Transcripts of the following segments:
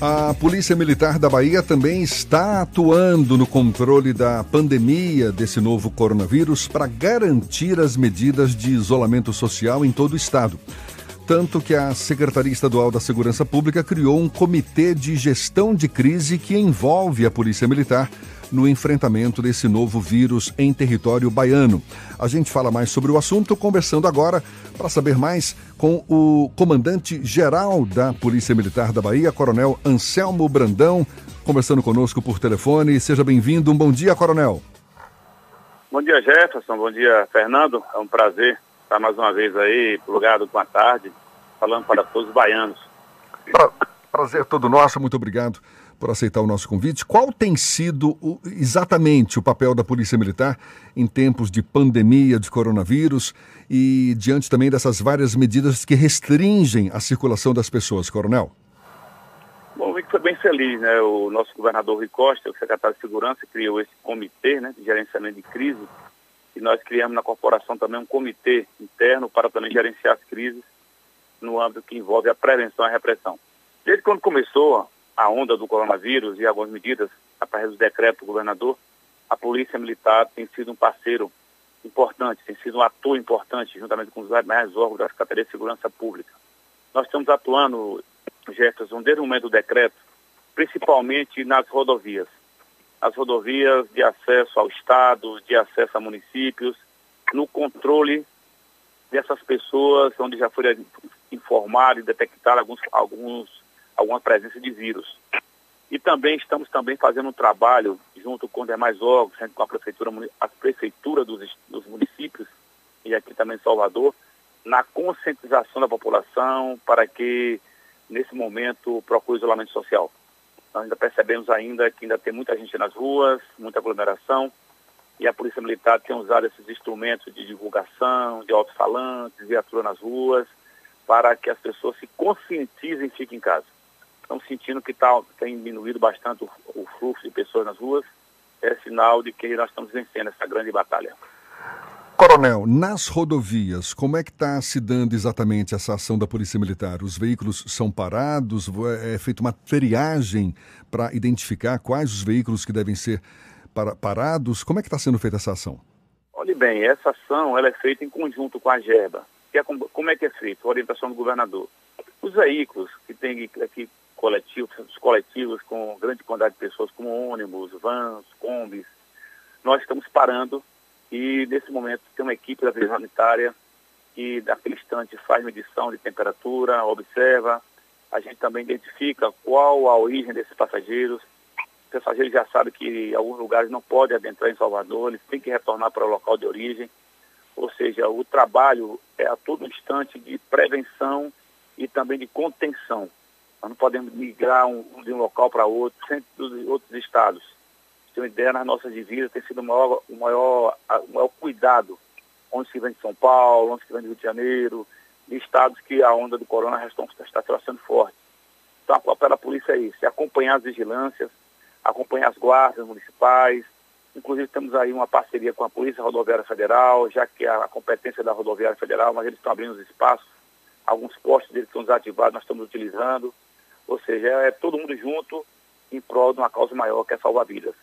A Polícia Militar da Bahia também está atuando no controle da pandemia desse novo coronavírus para garantir as medidas de isolamento social em todo o estado. Tanto que a Secretaria Estadual da Segurança Pública criou um comitê de gestão de crise que envolve a Polícia Militar no enfrentamento desse novo vírus em território baiano. A gente fala mais sobre o assunto conversando agora para saber mais com o comandante-geral da Polícia Militar da Bahia, Coronel Anselmo Brandão, conversando conosco por telefone. Seja bem-vindo. Um bom dia, Coronel. Bom dia, Jefferson. Bom dia, Fernando. É um prazer estar mais uma vez aí, plugado com a tarde, falando para todos os baianos. Pra, prazer todo nosso. Muito obrigado por aceitar o nosso convite. Qual tem sido o, exatamente o papel da Polícia Militar em tempos de pandemia de coronavírus e diante também dessas várias medidas que restringem a circulação das pessoas, Coronel? Bom, vi que foi bem feliz, né? O nosso governador Rui Costa, o secretário de Segurança, criou esse comitê né, de gerenciamento de crise e nós criamos na corporação também um comitê interno para também gerenciar as crises no âmbito que envolve a prevenção e a repressão. Desde quando começou a onda do coronavírus e algumas medidas, através do decreto do governador, a Polícia Militar tem sido um parceiro importante, tem sido um ator importante, juntamente com os demais órgãos da Secretaria de Segurança Pública. Nós estamos atuando, Jefferson, desde o momento do decreto, principalmente nas rodovias. As rodovias de acesso ao Estado, de acesso a municípios, no controle dessas pessoas, onde já foi informado e detectado alguns, alguns alguma presença de vírus. E também estamos também fazendo um trabalho junto com demais órgãos, com a prefeitura, a prefeitura dos, dos municípios e aqui também em Salvador, na conscientização da população para que nesse momento procure isolamento social. Nós ainda percebemos ainda que ainda tem muita gente nas ruas, muita aglomeração, e a Polícia Militar tem usado esses instrumentos de divulgação, de alto-falantes, viatura nas ruas, para que as pessoas se conscientizem e fiquem em casa estão sentindo que tá, tem diminuído bastante o, o fluxo de pessoas nas ruas, é sinal de que nós estamos vencendo essa grande batalha. Coronel, nas rodovias, como é que está se dando exatamente essa ação da Polícia Militar? Os veículos são parados? É feita uma triagem para identificar quais os veículos que devem ser para, parados? Como é que está sendo feita essa ação? Olhe bem, essa ação ela é feita em conjunto com a GERBA. Que é, como é que é feito? A orientação do governador. Os veículos que têm que coletivos, os coletivos com grande quantidade de pessoas, como ônibus, vans, combis. Nós estamos parando e, nesse momento, tem uma equipe da Vigilância Sanitária que, daquele instante, faz medição de temperatura, observa. A gente também identifica qual a origem desses passageiros. Os passageiros já sabem que, em alguns lugares, não podem adentrar em Salvador, eles têm que retornar para o local de origem. Ou seja, o trabalho é a todo instante de prevenção e também de contenção. Nós não podemos migrar um, de um local para outro, sempre dos outros estados. Tem uma ideia, nas nossas divisas tem sido o maior, o maior, o maior cuidado. Onde se vem de São Paulo, onde se vem do Rio de Janeiro, de estados que a onda do corona está, está sendo forte. Então, a papel da polícia é isso, é acompanhar as vigilâncias, acompanhar as guardas municipais. Inclusive, temos aí uma parceria com a Polícia Rodoviária Federal, já que é a competência da Rodoviária Federal, mas eles estão abrindo os espaços. Alguns postos deles estão desativados, nós estamos utilizando. Ou seja, é todo mundo junto em prol de uma causa maior que é salvar vidas.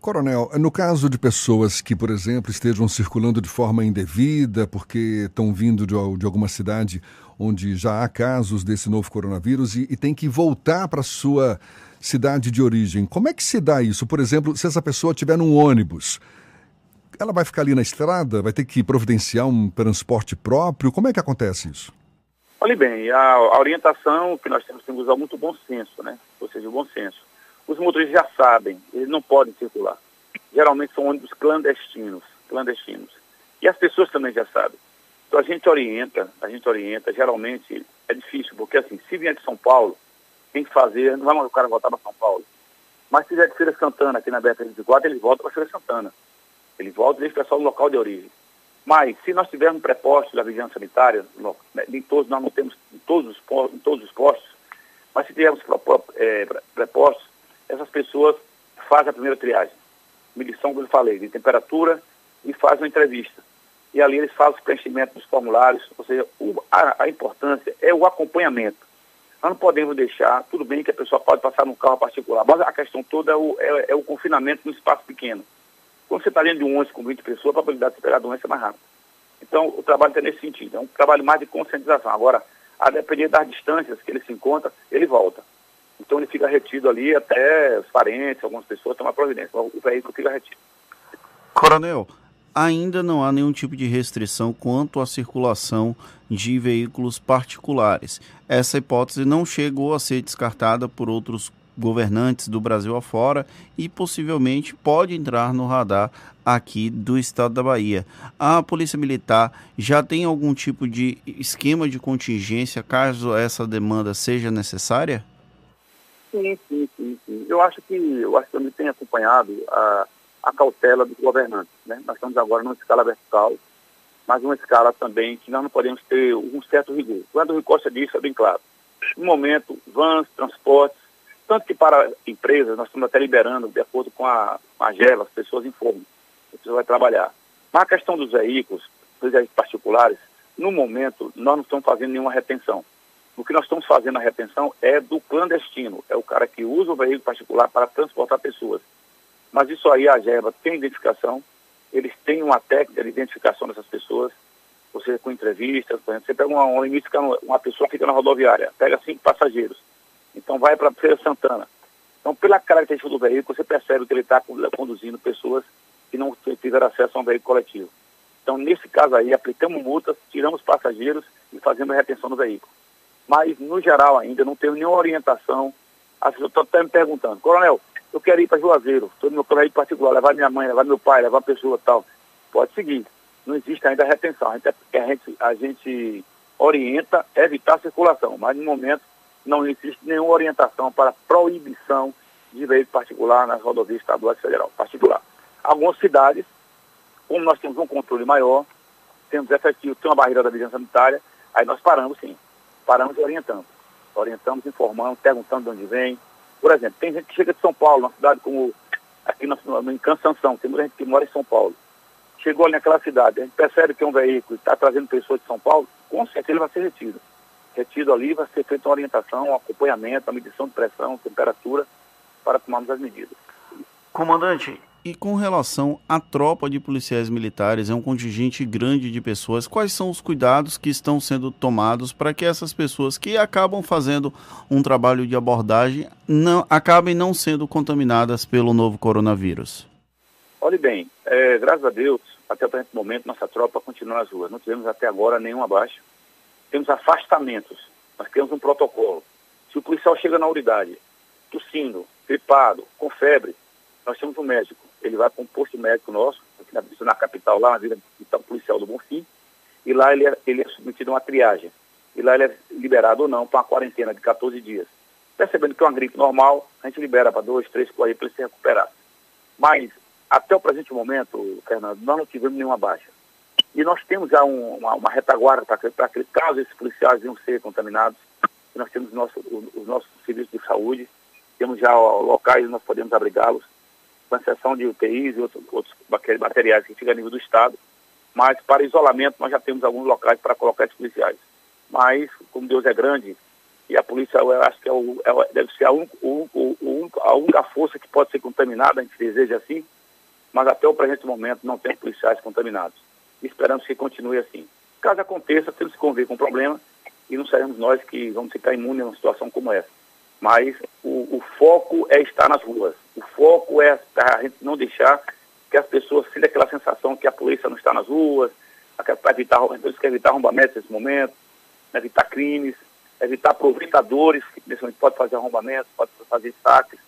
Coronel, no caso de pessoas que, por exemplo, estejam circulando de forma indevida porque estão vindo de, de alguma cidade onde já há casos desse novo coronavírus e, e tem que voltar para sua cidade de origem, como é que se dá isso? Por exemplo, se essa pessoa estiver num ônibus, ela vai ficar ali na estrada, vai ter que providenciar um transporte próprio? Como é que acontece isso? Olhe bem, a, a, orientação que nós temos que usar muito bom senso, né? Ou seja, o bom senso. Os motoristas já sabem, eles não podem circular. Geralmente são ônibus clandestinos, clandestinos. E as pessoas também já sabem. Então a gente orienta, a gente orienta, geralmente é difícil, porque assim, se vier de São Paulo, tem que fazer, não vai mais o cara voltar para São Paulo. Mas se vier de Feira Santana, aqui na BR-24, ele volta para Feira Santana. Ele volta e deixa o pessoal no local de origem. Mas, se nós tivermos prepostos da vigilância sanitária, né, em todos, nós não temos em todos os, postos, em todos os postos, mas se tivermos é, prepostos, essas pessoas fazem a primeira triagem. Medição, como eu falei, de temperatura e fazem uma entrevista. E ali eles fazem o preenchimento dos formulários, ou seja, o, a, a importância é o acompanhamento. Nós não podemos deixar, tudo bem que a pessoa pode passar num carro particular, mas a questão toda é o, é, é o confinamento num espaço pequeno. Quando você está dentro de um ônibus com 20 pessoas, a probabilidade de pegar a doença é mais rápida. Então, o trabalho está nesse sentido. É um trabalho mais de conscientização. Agora, a depender das distâncias que ele se encontra, ele volta. Então, ele fica retido ali até os parentes, algumas pessoas tomar providência. O veículo fica retido. Coronel, ainda não há nenhum tipo de restrição quanto à circulação de veículos particulares. Essa hipótese não chegou a ser descartada por outros governantes do Brasil afora e possivelmente pode entrar no radar aqui do estado da Bahia. A Polícia Militar já tem algum tipo de esquema de contingência caso essa demanda seja necessária? Sim, sim, sim. sim. Eu acho que eu acho que eu tenho acompanhado a, a cautela dos governantes. Né? Nós estamos agora numa escala vertical, mas uma escala também que nós não podemos ter um certo rigor. Quando o Costa disse, é bem claro. No momento, vans, transportes, tanto que para empresas, nós estamos até liberando, de acordo com a, GEVA, as pessoas informam, a pessoa vai trabalhar. Mas a questão dos veículos, dos veículos particulares, no momento, nós não estamos fazendo nenhuma retenção. O que nós estamos fazendo a retenção é do clandestino, é o cara que usa o veículo particular para transportar pessoas. Mas isso aí, a GEVA tem identificação, eles têm uma técnica de identificação dessas pessoas, você com entrevistas, por exemplo, você pega uma, uma, uma pessoa que fica na rodoviária, pega cinco passageiros, então vai para Feira Santana. Então, pela característica do veículo, você percebe que ele está conduzindo pessoas que não tiveram acesso a um veículo coletivo. Então, nesse caso aí, aplicamos multas, tiramos passageiros e fazemos a retenção do veículo. Mas, no geral, ainda não teve nenhuma orientação. As pessoas estão até me perguntando, Coronel, eu quero ir para Juazeiro, estou no meu veículo particular, levar minha mãe, levar meu pai, levar uma pessoa tal. Pode seguir. Não existe ainda retenção. A gente, a gente, a gente orienta evitar a circulação, mas no momento não existe nenhuma orientação para proibição de veículo particular nas rodovias estaduais e federal, particular. Algumas cidades, como nós temos um controle maior, temos efetivo, tem uma barreira da vigilância sanitária, aí nós paramos sim, paramos e orientamos. Orientamos, informamos, perguntando de onde vem. Por exemplo, tem gente que chega de São Paulo, uma cidade como aqui no, no, em Cansanção, tem muita gente que mora em São Paulo. Chegou ali naquela cidade, a gente percebe que é um veículo está trazendo pessoas de São Paulo, com certeza ele vai ser retido retido ali, vai ser feita uma orientação, um acompanhamento, a medição de pressão, temperatura, para tomarmos as medidas. Comandante, e com relação à tropa de policiais militares, é um contingente grande de pessoas, quais são os cuidados que estão sendo tomados para que essas pessoas que acabam fazendo um trabalho de abordagem não acabem não sendo contaminadas pelo novo coronavírus? Olhe bem, é, graças a Deus, até o presente momento, nossa tropa continua nas ruas. Não tivemos até agora nenhuma baixa temos afastamentos. Nós temos um protocolo. Se o policial chega na unidade, tossindo, gripado, com febre, nós temos um médico. Ele vai para um posto médico nosso, aqui na, na capital, lá na Vila Policial do Bonfim, e lá ele é, ele é submetido a uma triagem. E lá ele é liberado ou não para uma quarentena de 14 dias. Percebendo que é uma gripe normal, a gente libera para dois, três, quatro para ele se recuperar. Mas, até o presente momento, Fernando, nós não tivemos nenhuma baixa. E nós temos já um, uma, uma, retaguarda para aquele caso esses policiais iam ser contaminados. nós temos nosso, os nossos serviços de saúde, temos já locais onde nós podemos abrigá-los, com exceção de UTIs e outros, outros materiais que ficam a nível do Estado. Mas para isolamento nós já temos alguns locais para colocar esses policiais. Mas, como Deus é grande, e a polícia, eu acho que é o, é, deve ser a, un, o, o, a única força que pode ser contaminada, a gente deseja assim, mas até o presente momento não tem policiais contaminados esperamos que continue assim. Caso aconteça, temos que conviver com o problema e não seremos nós que vamos ficar imunes numa situação como essa. Mas o, o, foco é estar nas ruas. O foco é a gente não deixar que as pessoas sintam aquela sensação que a polícia não está nas ruas, para evitar, evitar arrombamentos nesse momento, evitar crimes, evitar aproveitadores, que momento pode fazer arrombamentos, pode fazer saques.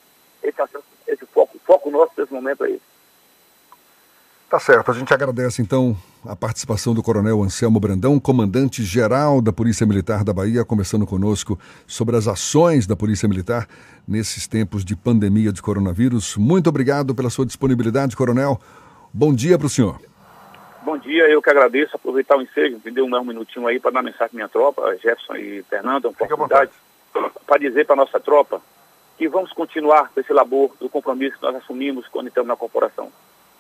Esse, é esse foco, o foco nosso nesse momento é esse. Tá certo, a gente agradece então a participação do Coronel Anselmo Brandão, comandante-geral da Polícia Militar da Bahia, conversando conosco sobre as ações da Polícia Militar nesses tempos de pandemia de coronavírus. Muito obrigado pela sua disponibilidade, Coronel. Bom dia para o senhor. Bom dia, eu que agradeço. Aproveitar o ensejo, me deu um minutinho aí para dar mensagem à minha tropa, Jefferson e Fernando, uma oportunidade, para dizer para a nossa tropa que vamos continuar com esse labor do compromisso que nós assumimos quando estamos na corporação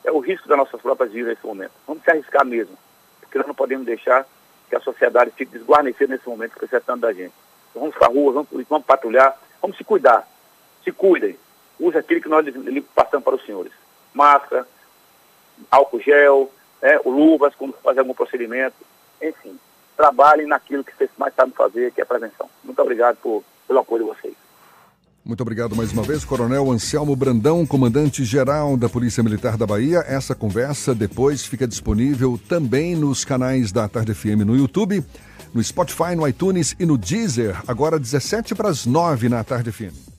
é o risco das nossas próprias vidas nesse momento. Vamos se arriscar mesmo, porque nós não podemos deixar que a sociedade fique desguarnecida nesse momento, precisando da gente. vamos para a rua, vamos, vamos patrulhar, vamos se cuidar. Se cuidem. Use aquilo que nós passamos para os senhores. Máscara, álcool gel, né, luvas quando fazer algum procedimento. Enfim, trabalhem naquilo que vocês mais sabem fazer, que é a prevenção. Muito obrigado por, pelo apoio de vocês. Muito obrigado mais uma vez, Coronel Anselmo Brandão, comandante-geral da Polícia Militar da Bahia. Essa conversa depois fica disponível também nos canais da Tarde FM no YouTube, no Spotify, no iTunes e no Deezer, agora 17 para as 9 na Tarde FM.